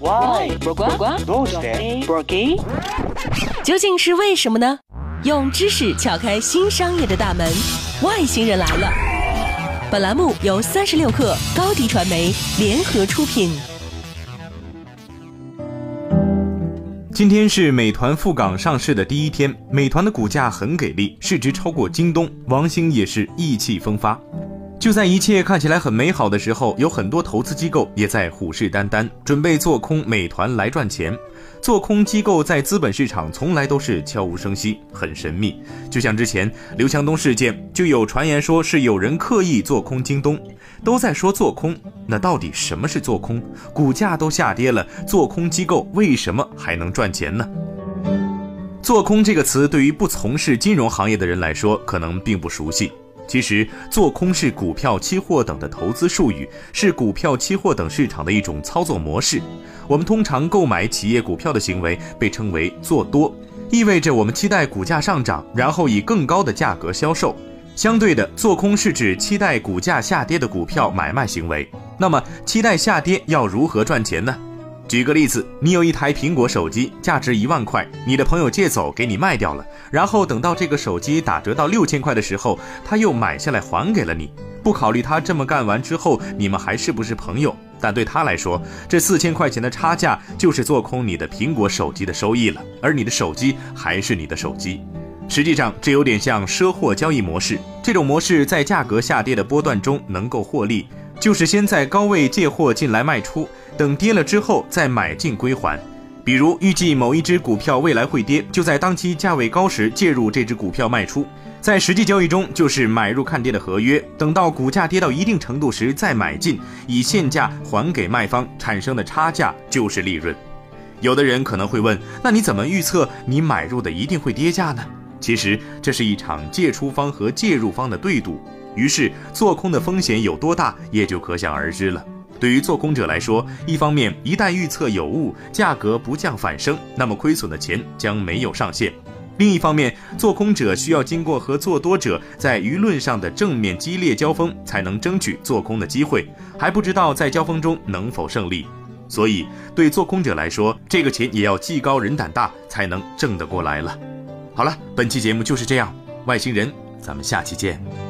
Why？どうして究竟是为什么呢？用知识撬开新商业的大门，外星人来了。本栏目由三十六克高低传媒联合出品。今天是美团赴港上市的第一天，美团的股价很给力，市值超过京东，王兴也是意气风发。 就在一切看起来很美好的时候，有很多投资机构也在虎视眈眈，准备做空美团来赚钱。做空机构在资本市场从来都是悄无声息，很神秘。就像之前刘强东事件，就有传言说是有人刻意做空京东，都在说做空。那到底什么是做空？股价都下跌了，做空机构为什么还能赚钱呢？做空这个词对于不从事金融行业的人来说，可能并不熟悉。其实，做空是股票、期货等的投资术语，是股票、期货等市场的一种操作模式。我们通常购买企业股票的行为被称为做多，意味着我们期待股价上涨，然后以更高的价格销售。相对的，做空是指期待股价下跌的股票买卖行为。那么，期待下跌要如何赚钱呢？举个例子，你有一台苹果手机，价值一万块，你的朋友借走给你卖掉了，然后等到这个手机打折到六千块的时候，他又买下来还给了你。不考虑他这么干完之后你们还是不是朋友，但对他来说，这四千块钱的差价就是做空你的苹果手机的收益了，而你的手机还是你的手机。实际上，这有点像赊货交易模式。这种模式在价格下跌的波段中能够获利，就是先在高位借货进来卖出。等跌了之后再买进归还，比如预计某一只股票未来会跌，就在当期价位高时介入这只股票卖出，在实际交易中就是买入看跌的合约，等到股价跌到一定程度时再买进，以现价还给卖方，产生的差价就是利润。有的人可能会问，那你怎么预测你买入的一定会跌价呢？其实这是一场借出方和介入方的对赌，于是做空的风险有多大也就可想而知了。对于做空者来说，一方面，一旦预测有误，价格不降反升，那么亏损的钱将没有上限；另一方面，做空者需要经过和做多者在舆论上的正面激烈交锋，才能争取做空的机会，还不知道在交锋中能否胜利。所以，对做空者来说，这个钱也要技高人胆大才能挣得过来了。好了，本期节目就是这样，外星人，咱们下期见。